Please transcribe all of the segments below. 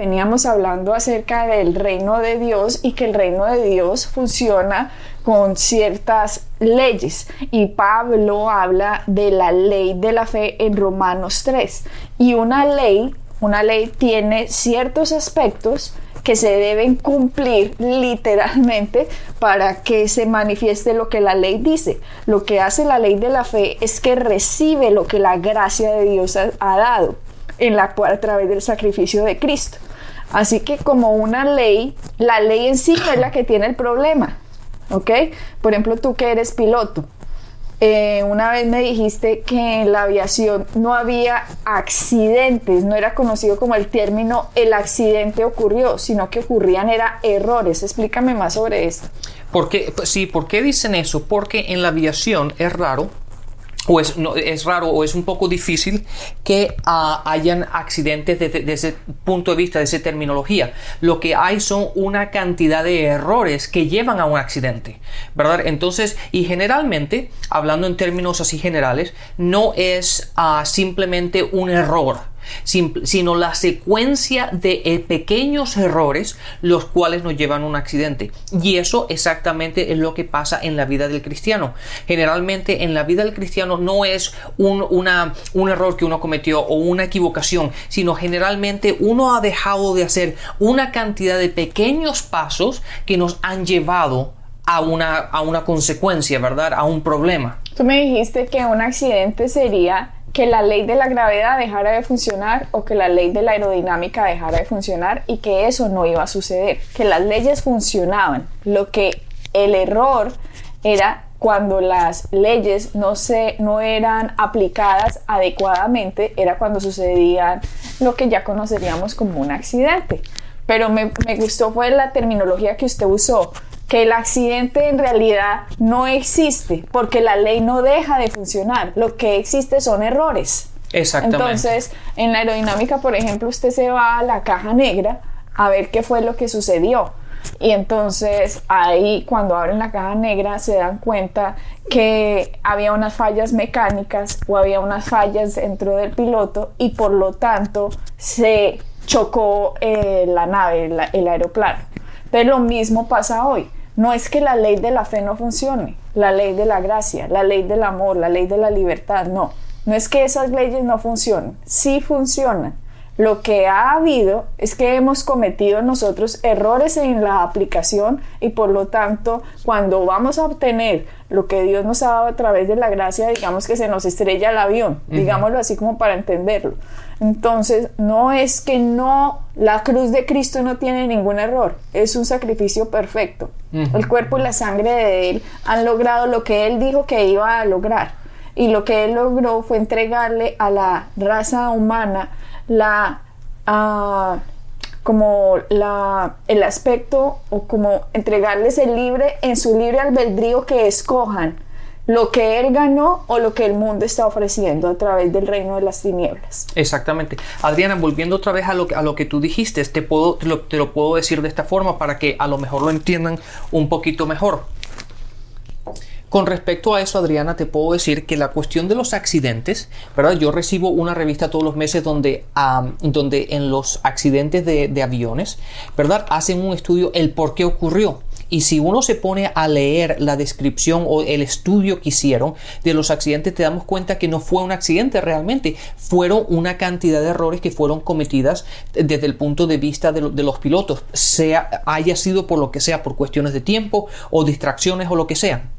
Veníamos hablando acerca del reino de Dios y que el reino de Dios funciona con ciertas leyes y Pablo habla de la ley de la fe en Romanos 3 y una ley, una ley tiene ciertos aspectos que se deben cumplir literalmente para que se manifieste lo que la ley dice. Lo que hace la ley de la fe es que recibe lo que la gracia de Dios ha, dado en la a través del sacrificio de Cristo. Así que como una ley, la ley en sí es la que tiene el problema. ¿Ok? Por ejemplo, tú que eres piloto, eh, una vez me dijiste que en la aviación no había accidentes, no era conocido como el término el accidente ocurrió, sino que ocurrían era errores. Explícame más sobre esto. Porque, sí, ¿por qué dicen eso? Porque en la aviación es raro o es, no, es raro o es un poco difícil que ah, hayan accidentes desde, ese punto de vista, de esa terminología. Lo que hay son una cantidad de errores que llevan a un accidente, ¿verdad? Entonces, y generalmente, hablando en términos así generales, no es ah, simplemente un error sino la secuencia de eh, pequeños errores los cuales nos llevan a un accidente. Y eso exactamente es lo que pasa en la vida del cristiano. Generalmente en la vida del cristiano no es un, un error que uno cometió o una equivocación, sino generalmente uno ha dejado de hacer una cantidad de pequeños pasos que nos han llevado a una, a una consecuencia, ¿verdad? A un problema. Tú me dijiste que un accidente sería que la ley de la gravedad dejara de funcionar o que la ley de la aerodinámica dejara de funcionar y que eso no iba a suceder, que las leyes funcionaban. Lo que el error era cuando las leyes no, se, no eran aplicadas adecuadamente, era cuando sucedía lo que ya conoceríamos como un accidente. Pero me, me gustó fue la terminología que usted usó, que el accidente en realidad no existe porque la ley no deja de funcionar. Lo que existe son errores. Exactamente. Entonces, en la aerodinámica, por ejemplo, usted se va a la caja negra a ver qué fue lo que sucedió. Y entonces ahí cuando abren la caja negra se dan cuenta que había unas fallas mecánicas o había unas fallas dentro del piloto y por lo tanto se chocó eh, la nave, el aeroplano. Pero lo mismo pasa hoy. No es que la ley de la fe no funcione, la ley de la gracia, la ley del amor, la ley de la libertad, no. No es que esas leyes no funcionen, sí funcionan. Lo que ha habido es que hemos cometido nosotros errores en la aplicación y por lo tanto cuando vamos a obtener lo que Dios nos ha dado a través de la gracia, digamos que se nos estrella el avión, digámoslo así como para entenderlo. Entonces, no es que no, la cruz de Cristo no tiene ningún error, es un sacrificio perfecto. El cuerpo y la sangre de Él han logrado lo que Él dijo que iba a lograr. Y lo que Él logró fue entregarle a la raza humana la... Ah, como la, el aspecto o como entregarles el libre en su libre albedrío que escojan lo que él ganó o lo que el mundo está ofreciendo a través del reino de las tinieblas. Exactamente. Adriana, volviendo otra vez a lo, a lo que tú dijiste, te, puedo, te lo puedo decir de esta forma para que a lo mejor lo entiendan un poquito mejor. Con respecto a eso, Adriana, te puedo decir que la cuestión de los accidentes, ¿verdad? Yo recibo una revista todos los meses donde, donde en los accidentes de, aviones, ¿verdad? Hacen un estudio el por qué ocurrió. Y si uno se pone a leer la descripción o el estudio que hicieron de los accidentes, te damos cuenta que no fue un accidente realmente, fueron una cantidad de errores que fueron cometidas desde el punto de vista de, de los pilotos, sea haya sido por lo que sea, por cuestiones de tiempo o distracciones o lo que sea.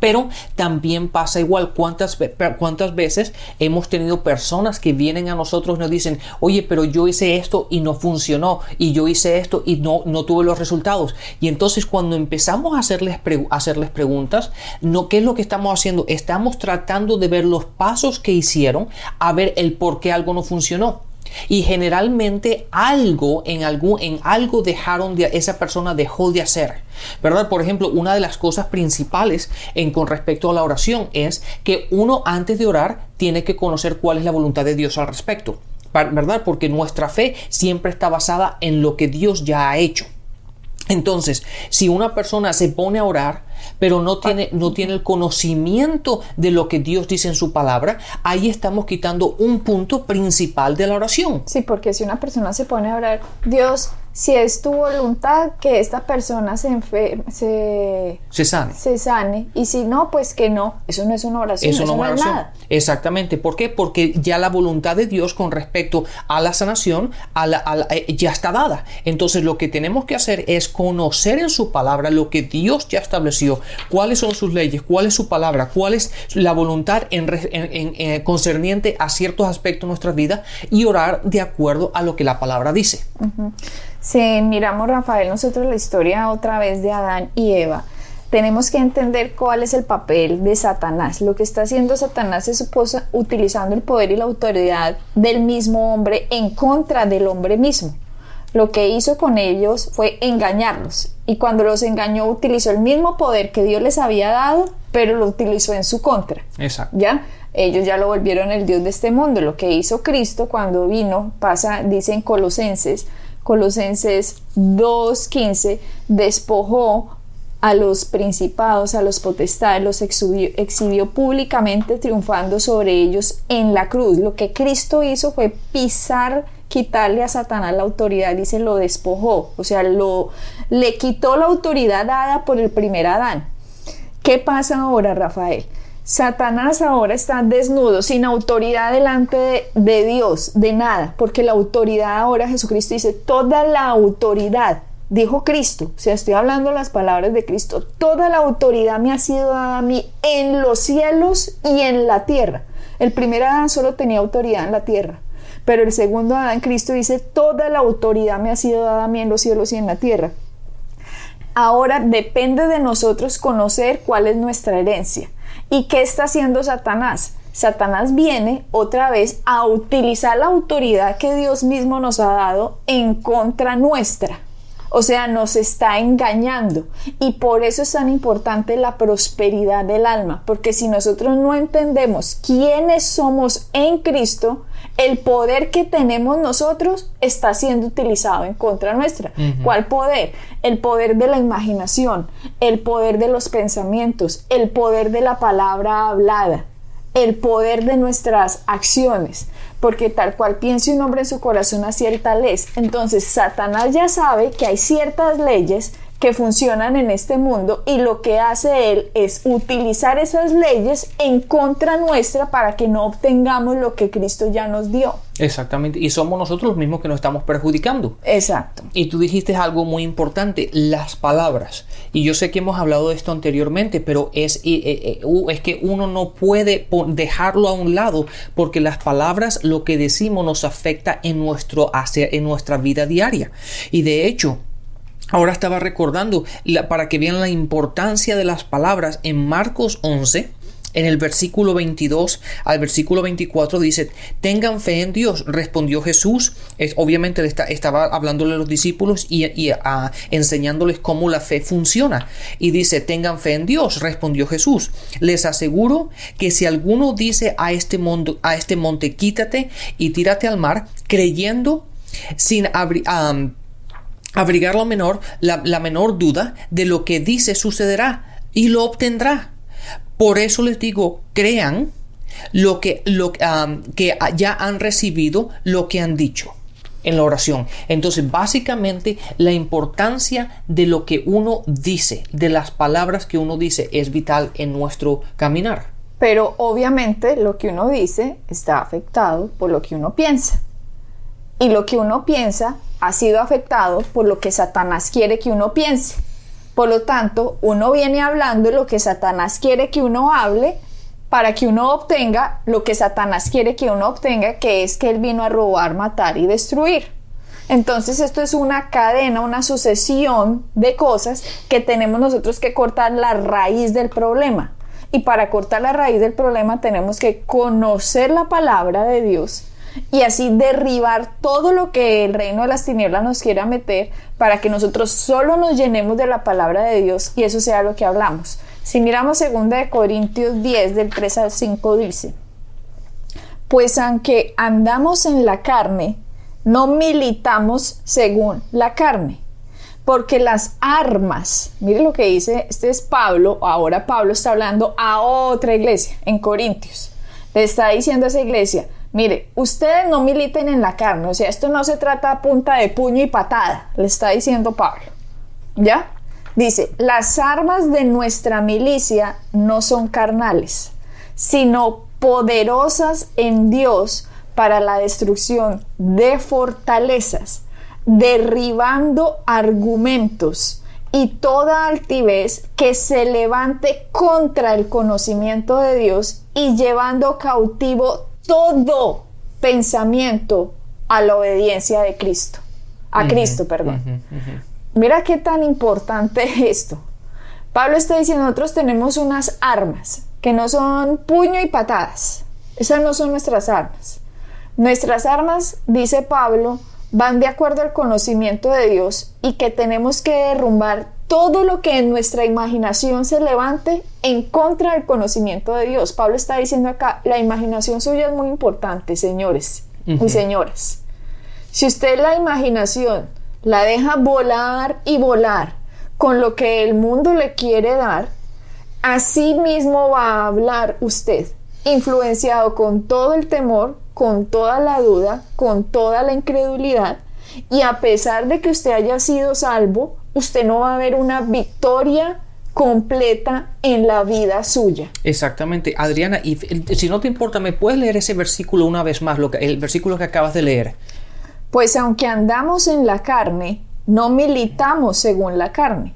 Pero también pasa igual cuántas, cuántas veces hemos tenido personas que vienen a nosotros y nos dicen, oye, pero yo hice esto y no funcionó, y yo hice esto y no, no tuve los resultados. Y entonces cuando empezamos a hacerles, hacerles preguntas, no, ¿qué es lo que estamos haciendo? Estamos tratando de ver los pasos que hicieron, a ver el por qué algo no funcionó. Y generalmente algo en algún en algo dejaron de esa persona dejó de hacer. ¿Verdad? Por ejemplo, una de las cosas principales en con respecto a la oración es que uno antes de orar tiene que conocer cuál es la voluntad de Dios al respecto. ¿Verdad? Porque nuestra fe siempre está basada en lo que Dios ya ha hecho. Entonces, si una persona se pone a orar, pero no tiene, no tiene el conocimiento de lo que Dios dice en su palabra, ahí estamos quitando un punto principal de la oración. Sí, porque si una persona se pone a orar, Dios, si es tu voluntad que esta persona se, se, se, sane. se sane. Y si no, pues que no. Eso no es una oración. Eso, no, es nada. Exactamente. ¿Por qué? Porque ya la voluntad de Dios con respecto a la sanación a la, eh, ya está dada. Entonces lo que tenemos que hacer es conocer en su palabra lo que Dios ya estableció, cuáles son sus leyes, cuál es su palabra, cuál es la voluntad en, eh, concerniente a ciertos aspectos de nuestra vida y orar de acuerdo a lo que la palabra dice. Si miramos, Rafael, nosotros la historia otra vez de Adán y Eva, tenemos que entender cuál es el papel de Satanás. Lo que está haciendo Satanás es utilizando el poder y la autoridad del mismo hombre en contra del hombre mismo. Lo que hizo con ellos fue engañarlos y cuando los engañó utilizó el mismo poder que Dios les había dado, pero lo utilizó en su contra. Exacto. ¿Ya? Ellos ya lo volvieron el Dios de este mundo. Lo que hizo Cristo cuando vino, pasa, dicen Colosenses, Colosenses 2.15, despojó a los principados, a los potestades, los exhibió, públicamente triunfando sobre ellos en la cruz. Lo que Cristo hizo fue pisar, quitarle a Satanás la autoridad, dice, lo despojó, o sea, lo, le quitó la autoridad dada por el primer Adán. ¿Qué pasa ahora, Rafael? Satanás ahora está desnudo, sin autoridad delante de, Dios, de nada, porque la autoridad ahora Jesucristo dice, toda la autoridad, dijo Cristo, o sea, estoy hablando las palabras de Cristo, toda la autoridad me ha sido dada a mí en los cielos y en la tierra. El primer Adán solo tenía autoridad en la tierra, pero el segundo Adán, Cristo dice, toda la autoridad me ha sido dada a mí en los cielos y en la tierra. Ahora depende de nosotros conocer cuál es nuestra herencia. ¿Y qué está haciendo Satanás? Satanás viene otra vez a utilizar la autoridad que Dios mismo nos ha dado en contra nuestra. O sea, nos está engañando. Y por eso es tan importante la prosperidad del alma. Porque si nosotros no entendemos quiénes somos en Cristo, el poder que tenemos nosotros está siendo utilizado en contra nuestra. ¿Cuál poder? El poder de la imaginación, el poder de los pensamientos, el poder de la palabra hablada, el poder de nuestras acciones porque tal cual piense un hombre en su corazón, a cierta ley. Entonces, Satanás ya sabe que hay ciertas leyes que funcionan en este mundo y lo que hace él es utilizar esas leyes en contra nuestra para que no obtengamos lo que Cristo ya nos dio. Exactamente, y somos nosotros los mismos que nos estamos perjudicando. Exacto. Y tú dijiste algo muy importante, las palabras. Y yo sé que hemos hablado de esto anteriormente, pero es, eh, eh, es que uno no puede dejarlo a un lado porque las palabras, lo que decimos nos afecta en, nuestro, en nuestra vida diaria. Y de hecho, Ahora estaba recordando para que vean la importancia de las palabras en Marcos 11, en el versículo 22 al versículo 24 dice, tengan fe en Dios, respondió Jesús. Es, obviamente le estaba hablándole a los discípulos y, enseñándoles cómo la fe funciona. Y dice, tengan fe en Dios, respondió Jesús. Les aseguro que si alguno dice a este, a este monte, quítate y tírate al mar, creyendo sin abrigar la menor, la menor duda de lo que dice sucederá y lo obtendrá. Por eso les digo, crean lo que, lo, que ya han recibido, lo que han dicho en la oración. Entonces, básicamente, la importancia de lo que uno dice, de las palabras que uno dice, es vital en nuestro caminar. Pero obviamente lo que uno dice está afectado por lo que uno piensa. Y lo que uno piensa ha sido afectado por lo que Satanás quiere que uno piense. Por lo tanto, uno viene hablando lo que Satanás quiere que uno hable para que uno obtenga lo que Satanás quiere que uno obtenga, que es que él vino a robar, matar y destruir. Entonces esto es una cadena, una sucesión de cosas que tenemos nosotros que cortar la raíz del problema. Y para cortar la raíz del problema tenemos que conocer la palabra de Dios y así derribar todo lo que el reino de las tinieblas nos quiera meter para que nosotros solo nos llenemos de la palabra de Dios y eso sea lo que hablamos. Si miramos 2 de Corintios 10 del 3 al 5 dice, pues aunque andamos en la carne, no militamos según la carne porque las armas, mire lo que dice, este es Pablo, ahora Pablo está hablando a otra iglesia en Corintios. Le está diciendo a esa iglesia, mire, ustedes no militen en la carne, o sea, esto no se trata a punta de puño y patada, le está diciendo Pablo. ¿Ya? Dice, las armas de nuestra milicia no son carnales, sino poderosas en Dios para la destrucción de fortalezas derribando argumentos y toda altivez que se levante contra el conocimiento de Dios y llevando cautivo todo pensamiento a la obediencia de Cristo. A Cristo, perdón. Mira qué tan importante es esto. Pablo está diciendo, nosotros tenemos unas armas que no son puño y patadas. Esas no son nuestras armas. Nuestras armas, dice Pablo, van de acuerdo al conocimiento de Dios y que tenemos que derrumbar todo lo que en nuestra imaginación se levante en contra del conocimiento de Dios. Pablo está diciendo acá, la imaginación suya es muy importante, señores y señoras. Si usted la imaginación la deja volar y volar con lo que el mundo le quiere dar, así mismo va a hablar usted, influenciado con todo el temor, con toda la duda, con toda la incredulidad, y a pesar de que usted haya sido salvo, usted no va a ver una victoria completa en la vida suya. Exactamente. Adriana, y si no te importa, ¿me puedes leer ese versículo una vez más, lo que, el versículo que acabas de leer? Pues aunque andamos en la carne, no militamos según la carne,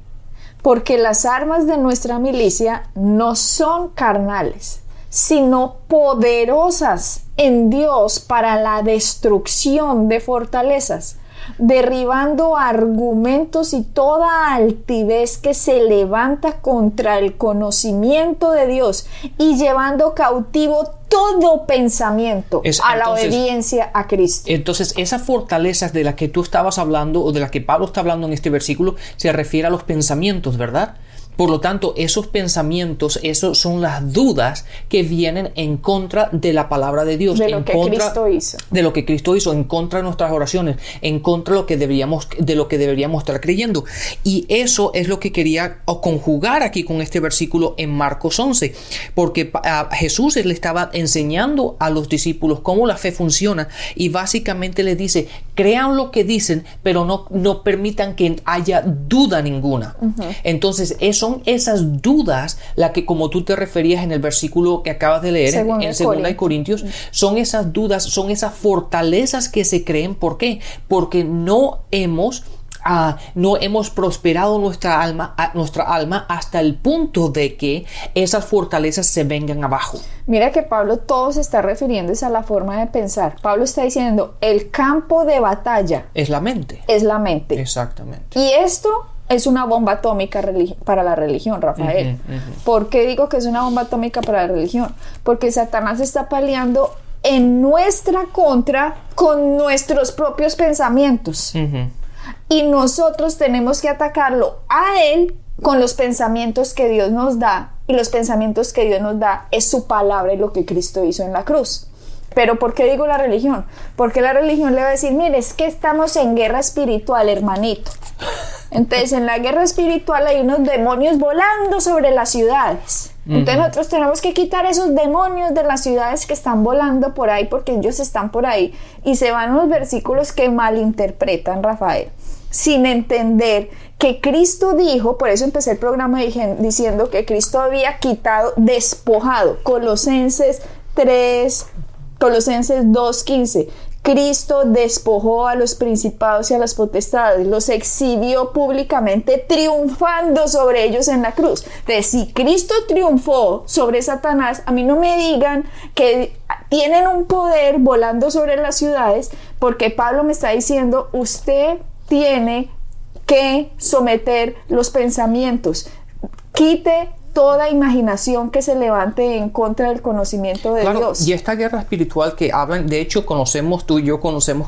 porque las armas de nuestra milicia no son carnales, sino poderosas en Dios para la destrucción de fortalezas, derribando argumentos y toda altivez que se levanta contra el conocimiento de Dios y llevando cautivo todo pensamiento a la obediencia a Cristo. Entonces, esas fortalezas de las que tú estabas hablando o de las que Pablo está hablando en este versículo se refiere a los pensamientos, ¿verdad? Por lo tanto, esos pensamientos, esos son las dudas que vienen en contra de la palabra de Dios, de lo que Cristo hizo, de lo que Cristo hizo, en contra de nuestras oraciones, en contra de lo que deberíamos, de lo que deberíamos estar creyendo. Y eso es lo que quería conjugar aquí con este versículo en Marcos 11, porque a Jesús le estaba enseñando a los discípulos cómo la fe funciona y básicamente les dice, crean lo que dicen, pero no, no permitan que haya duda ninguna. Entonces, eso son esas dudas, la que como tú te referías en el versículo que acabas de leer en, en Segunda de Corintios, son esas dudas, son esas fortalezas que se creen. ¿Por qué? Porque no hemos ah, no hemos prosperado nuestra alma, nuestra alma hasta el punto de que esas fortalezas se vengan abajo. Mira que Pablo todo se está refiriéndose a la forma de pensar. Pablo está diciendo, el campo de batalla es la mente. Es la mente. Exactamente. Y esto es una bomba atómica para la religión, Rafael. ¿Por qué digo que es una bomba atómica para la religión? Porque Satanás está peleando en nuestra contra con nuestros propios pensamientos. Y nosotros tenemos que atacarlo a él con los pensamientos que Dios nos da. Y los pensamientos que Dios nos da es su palabra y lo que Cristo hizo en la cruz. Pero ¿por qué digo la religión? Porque la religión le va a decir, mire, es que estamos en guerra espiritual, hermanito. Entonces, en la guerra espiritual hay unos demonios volando sobre las ciudades. Entonces, nosotros tenemos que quitar esos demonios de las ciudades que están volando por ahí, porque ellos están por ahí. Y se van los versículos que malinterpretan, Rafael, sin entender que Cristo dijo, por eso empecé el programa diciendo que Cristo había quitado, despojado, Colosenses 3, Colosenses 2.15. Cristo despojó a los principados y a las potestades, los exhibió públicamente, triunfando sobre ellos en la cruz. Entonces, si Cristo triunfó sobre Satanás, a mí no me digan que tienen un poder volando sobre las ciudades, porque Pablo me está diciendo, usted tiene que someter los pensamientos. Quite toda imaginación que se levante en contra del conocimiento de Claro, Dios. y esta guerra espiritual que hablan, de hecho conocemos tú y yo conocemos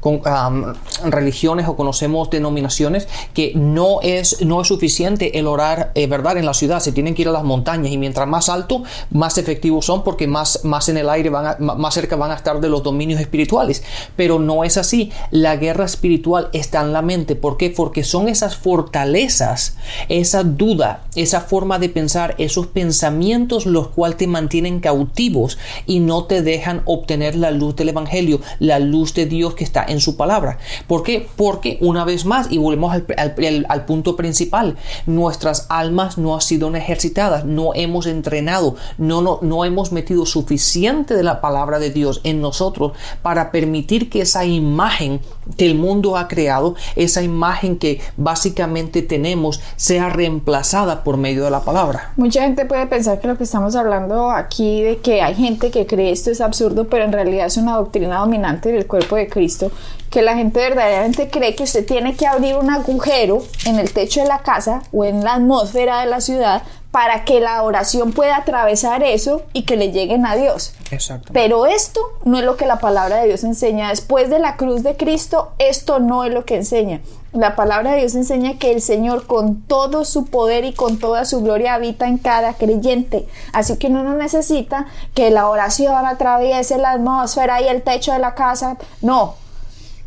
con, ah, religiones o conocemos denominaciones que no es no es suficiente el orar, eh, verdad, en la ciudad, se tienen que ir a las montañas y mientras más alto, más efectivos son porque más más en el aire van a- más cerca van a estar de los dominios espirituales, pero no es así. La guerra espiritual está en la mente, ¿por qué? Porque son esas fortalezas, esa duda, esa forma de pensar, esos pensamientos los cuales te mantienen cautivos y no te dejan obtener la luz del Evangelio, la luz de Dios que está en su palabra. ¿Por qué? Porque una vez más, y volvemos al, punto principal, nuestras almas no han sido ejercitadas, no hemos entrenado, no, no, no hemos metido suficiente de la palabra de Dios en nosotros para permitir que esa imagen que el mundo ha creado, esa imagen que básicamente tenemos, sea reemplazada por medio de la palabra. Mucha gente puede pensar que lo que estamos hablando aquí de que hay gente que cree esto es absurdo, pero en realidad es una doctrina dominante del cuerpo de Cristo, que la gente verdaderamente cree que usted tiene que abrir un agujero en el techo de la casa o en la atmósfera de la ciudad para que la oración pueda atravesar eso y que le lleguen a Dios. Exacto. Pero esto no es lo que la palabra de Dios enseña. Después de la cruz de Cristo, esto no es lo que enseña. La palabra de Dios enseña que el Señor con todo su poder y con toda su gloria habita en cada creyente. Así que uno no necesita que la oración atraviese la atmósfera y el techo de la casa. No,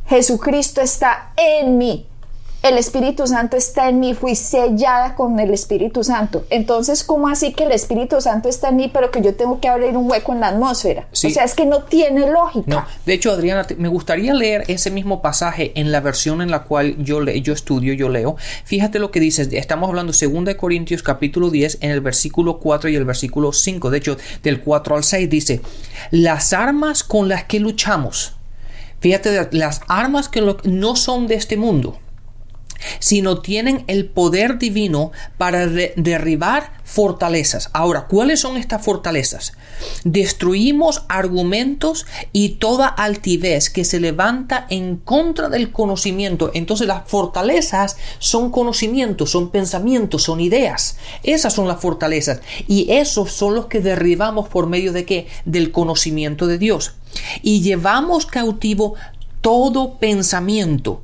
Jesucristo está en mí. El Espíritu Santo está en mí, fui sellada con el Espíritu Santo. Entonces, ¿cómo así que el Espíritu Santo está en mí, pero que yo tengo que abrir un hueco en la atmósfera? Sí. O sea, es que no tiene lógica. No, de hecho, Adriana, te- me gustaría leer ese mismo pasaje en la versión en la cual yo, le, yo estudio, yo leo. Fíjate lo que dice, estamos hablando 2 de Corintios capítulo 10 en el versículo 4 y el versículo 5. De hecho, del 4 al 6 dice, las armas con las que luchamos, fíjate, las armas que lo- no son de este mundo sino tienen el poder divino para de- derribar fortalezas. Ahora, ¿cuáles son estas fortalezas? Destruimos argumentos y toda altivez que se levanta en contra del conocimiento. Entonces las fortalezas son conocimientos, son pensamientos, son ideas. Esas son las fortalezas. Y esos son los que derribamos por medio de qué? Del conocimiento de Dios. Y llevamos cautivo todo pensamiento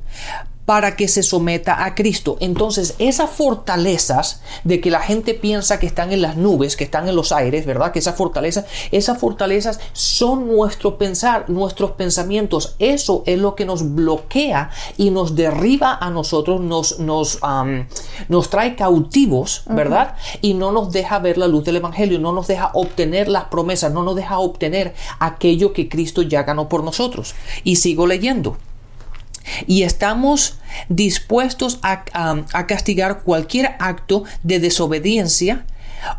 para que se someta a Cristo. Entonces, esas fortalezas de que la gente piensa que están en las nubes, que están en los aires, ¿verdad? Que esas fortalezas, esas fortalezas son nuestro pensar, nuestros pensamientos. Eso es lo que nos bloquea y nos derriba a nosotros, nos, nos, nos trae cautivos, ¿verdad? Y no nos deja ver la luz del Evangelio, no nos deja obtener las promesas, no nos deja obtener aquello que Cristo ya ganó por nosotros. Y sigo leyendo y estamos dispuestos a, a- castigar cualquier acto de desobediencia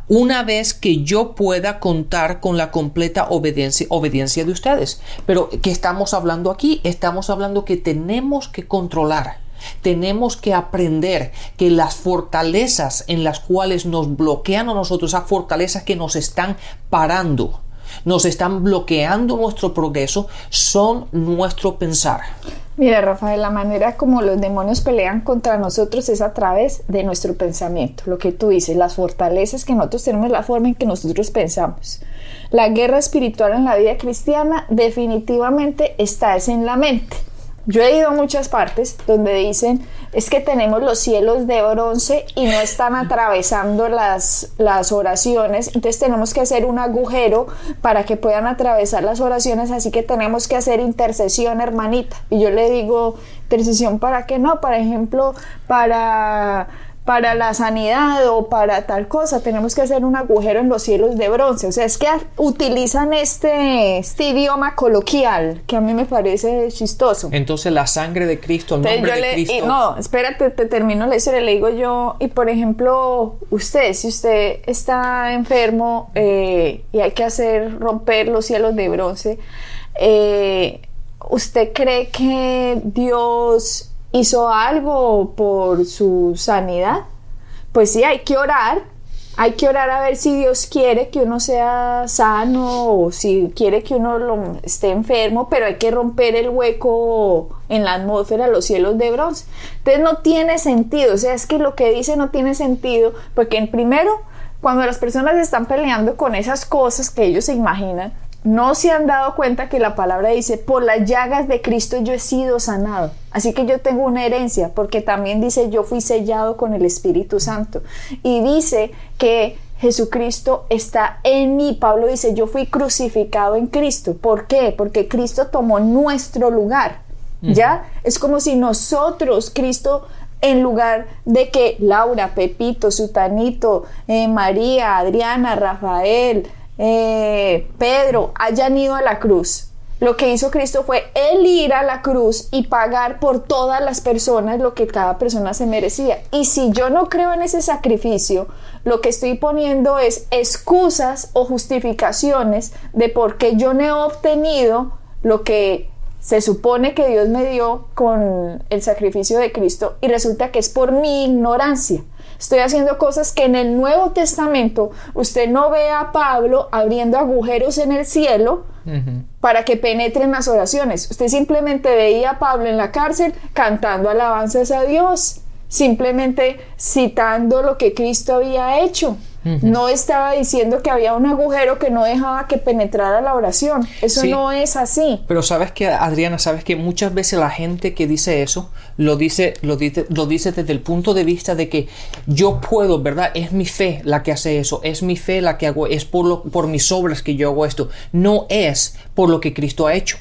una vez que yo pueda contar con la completa obediencia, obediencia de ustedes. Pero ¿qué estamos hablando aquí? Estamos hablando que tenemos que controlar. Tenemos que aprender que las fortalezas en las cuales nos bloquean a nosotros, esas fortalezas que nos están parando, nos están bloqueando nuestro progreso, son nuestro pensar. Mira, Rafael, la manera como los demonios pelean contra nosotros es a través de nuestro pensamiento. Lo que tú dices, las fortalezas que nosotros tenemos, la forma en que nosotros pensamos. La guerra espiritual en la vida cristiana definitivamente está es en la mente. Yo he ido a muchas partes donde dicen es que tenemos los cielos de bronce y no están atravesando las, las oraciones, entonces tenemos que hacer un agujero para que puedan atravesar las oraciones, así que tenemos que hacer intercesión, hermanita. Y yo le digo, intercesión para qué no, por ejemplo, para para la sanidad o para tal cosa, tenemos que hacer un agujero en los cielos de bronce. O sea, es que utilizan este, este idioma coloquial que a mí me parece chistoso. Entonces la sangre de Cristo, el nombre yo de le, y Cristo. no, espérate, te termino la historia, le digo yo, y por ejemplo, usted, si usted está enfermo eh, y hay que hacer romper los cielos de bronce, eh, ¿usted cree que Dios hizo algo por su sanidad? Pues sí, hay que orar, hay que orar a ver si Dios quiere que uno sea sano o si quiere que uno lo, esté enfermo, pero hay que romper el hueco en la atmósfera, los cielos de bronce. Entonces no tiene sentido, o sea, es que lo que dice no tiene sentido, porque en primero, cuando las personas están peleando con esas cosas que ellos se imaginan, no se han dado cuenta que la palabra dice, por las llagas de Cristo yo he sido sanado. Así que yo tengo una herencia, porque también dice, yo fui sellado con el Espíritu Santo. Y dice que Jesucristo está en mí. Pablo dice, yo fui crucificado en Cristo. ¿Por qué? Porque Cristo tomó nuestro lugar. ¿Ya? Es como si nosotros, Cristo, en lugar de que Laura, Pepito, Sutanito, eh, María, Adriana, Rafael, eh, Pedro hayan ido a la cruz. Lo que hizo Cristo fue él ir a la cruz y pagar por todas las personas lo que cada persona se merecía. Y si yo no creo en ese sacrificio, lo que estoy poniendo es excusas o justificaciones de por qué yo no he obtenido lo que se supone que Dios me dio con el sacrificio de Cristo y resulta que es por mi ignorancia. Estoy haciendo cosas que en el Nuevo Testamento usted no ve a Pablo abriendo agujeros en el cielo para que penetren las oraciones. Usted simplemente veía a Pablo en la cárcel cantando alabanzas a Dios, simplemente citando lo que Cristo había hecho. No estaba diciendo que había un agujero que no dejaba que penetrara la oración. Eso no es así. Pero sabes que, Adriana, sabes que muchas veces la gente que dice eso lo dice, lo dice, lo dice desde el punto de vista de que yo puedo, ¿verdad? Es mi fe la que hace eso, es mi fe la que hago, es por, lo, por mis obras que yo hago esto. No es por lo que Cristo ha hecho.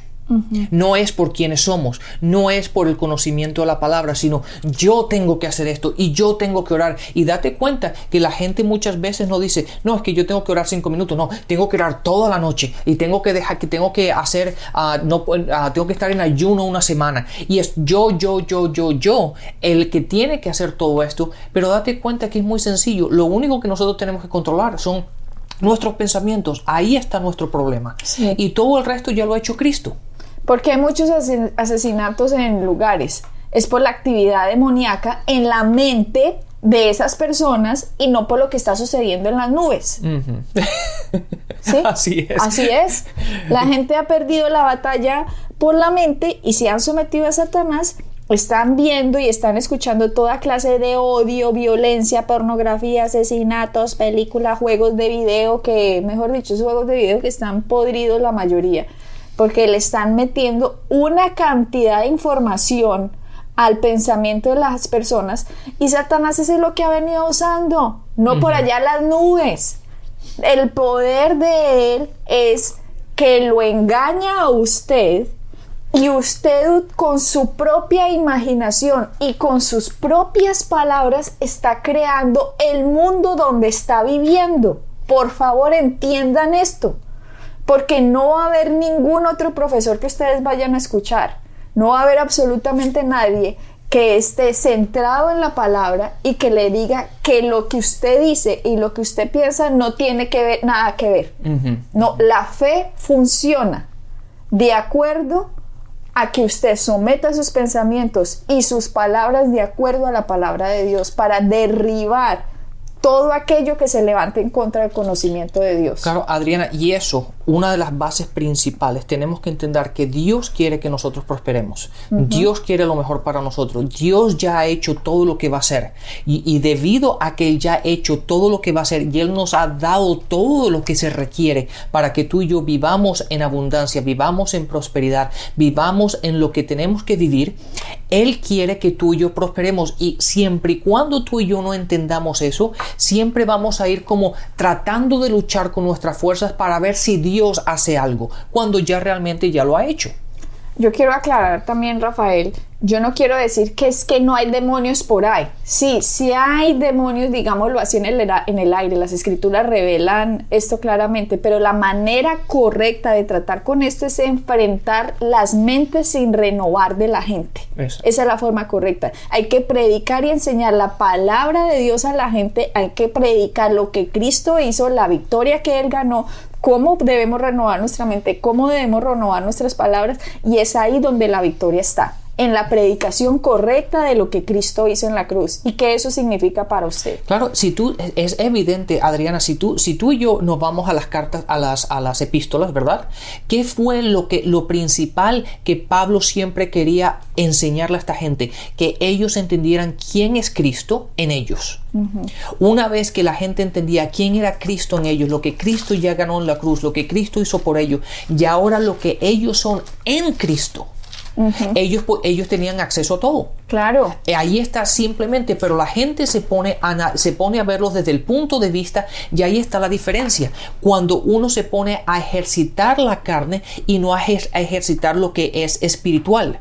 No es por quienes somos, no es por el conocimiento de la palabra, sino yo tengo que hacer esto y yo tengo que orar. Y date cuenta que la gente muchas veces no dice, no, es que yo tengo que orar cinco minutos, no, tengo que orar toda la noche y tengo que dejar que tengo que hacer, ah, no, uh, tengo que estar en ayuno una semana. Y es yo, yo, yo, yo, yo el que tiene que hacer todo esto. Pero date cuenta que es muy sencillo. Lo único que nosotros tenemos que controlar son nuestros pensamientos. Ahí está nuestro problema. Y todo el resto ya lo ha hecho Cristo. Porque hay muchos asesinatos en lugares. Es por la actividad demoníaca en la mente de esas personas y no por lo que está sucediendo en las nubes. ¿Sí? Así es. Así es. La gente ha perdido la batalla por la mente y se han sometido a Satanás. Están viendo y están escuchando toda clase de odio, violencia, pornografía, asesinatos, películas, juegos de video, que, mejor dicho, esos juegos de video que están podridos la mayoría porque le están metiendo una cantidad de información al pensamiento de las personas y Satanás es lo que ha venido usando, no por allá las nubes. El poder de él es que lo engaña a usted y usted con su propia imaginación y con sus propias palabras está creando el mundo donde está viviendo. Por favor, entiendan esto porque no va a haber ningún otro profesor que ustedes vayan a escuchar. No va a haber absolutamente nadie que esté centrado en la palabra y que le diga que lo que usted dice y lo que usted piensa no tiene que ver, nada que ver. No, la fe funciona de acuerdo a que usted someta sus pensamientos y sus palabras de acuerdo a la palabra de Dios para derribar todo aquello que se levante en contra del conocimiento de Dios. Claro, Adriana, y eso, una de las bases principales, tenemos que entender que Dios quiere que nosotros prosperemos. Dios quiere lo mejor para nosotros. Dios ya ha hecho todo lo que va a hacer. Y, debido a que Él ya ha hecho todo lo que va a hacer y Él nos ha dado todo lo que se requiere para que tú y yo vivamos en abundancia, vivamos en prosperidad, vivamos en lo que tenemos que vivir, Él quiere que tú y yo prosperemos. Y siempre y cuando tú y yo no entendamos eso, siempre vamos a ir como tratando de luchar con nuestras fuerzas para ver si Dios hace algo, cuando ya realmente ya lo ha hecho. Yo quiero aclarar también, Rafael, yo no quiero decir que es que no hay demonios por ahí. Sí, sí hay demonios, digámoslo así, en el, en el aire. Las escrituras revelan esto claramente, pero la manera correcta de tratar con esto es enfrentar las mentes sin renovar de la gente. Esa es la forma correcta. Hay que predicar y enseñar la palabra de Dios a la gente, hay que predicar lo que Cristo hizo, la victoria que Él ganó, cómo debemos renovar nuestra mente, cómo debemos renovar nuestras palabras y es ahí donde la victoria está. En la predicación correcta de lo que Cristo hizo en la cruz y qué eso significa para usted. Claro, si tú es evidente, Adriana, si tú si tú y yo nos vamos a las cartas a las a las epístolas, ¿verdad? ¿Qué fue lo que lo principal que Pablo siempre quería enseñarle a esta gente? Que ellos entendieran quién es Cristo en ellos. Una vez que la gente entendía quién era Cristo en ellos, lo que Cristo ya ganó en la cruz, lo que Cristo hizo por ellos, y ahora lo que ellos son en Cristo, ellos, ellos tenían acceso a todo. Claro. Eh, ahí está simplemente, pero la gente se pone, a, se pone a verlos desde el punto de vista y ahí está la diferencia. Cuando uno se pone a ejercitar la carne y no a, ejercitar lo que es espiritual.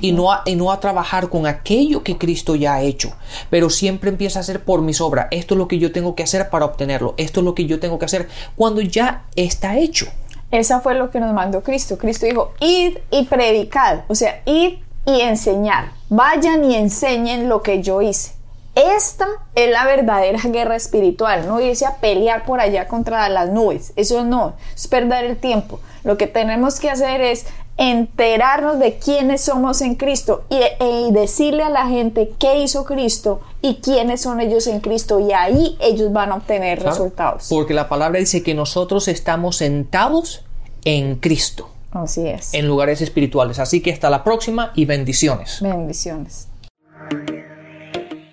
Y no, a, y no a trabajar con aquello que Cristo ya ha hecho, pero siempre empieza a hacer por mis obras. Esto es lo que yo tengo que hacer para obtenerlo. Esto es lo que yo tengo que hacer cuando ya está hecho. Esa fue lo que nos mandó Cristo. Cristo dijo, id y predicad, o sea, id y enseñar. Vayan y enseñen lo que yo hice. Esta es la verdadera guerra espiritual, no irse a pelear por allá contra las nubes. Eso no, es perder el tiempo. Lo que tenemos que hacer es enterarnos de quiénes somos en Cristo y, e, decirle a la gente qué hizo Cristo y quiénes son ellos en Cristo y ahí ellos van a obtener resultados. Porque la palabra dice que nosotros estamos sentados en Cristo. Así es. En lugares espirituales. Así que hasta la próxima y bendiciones. Bendiciones.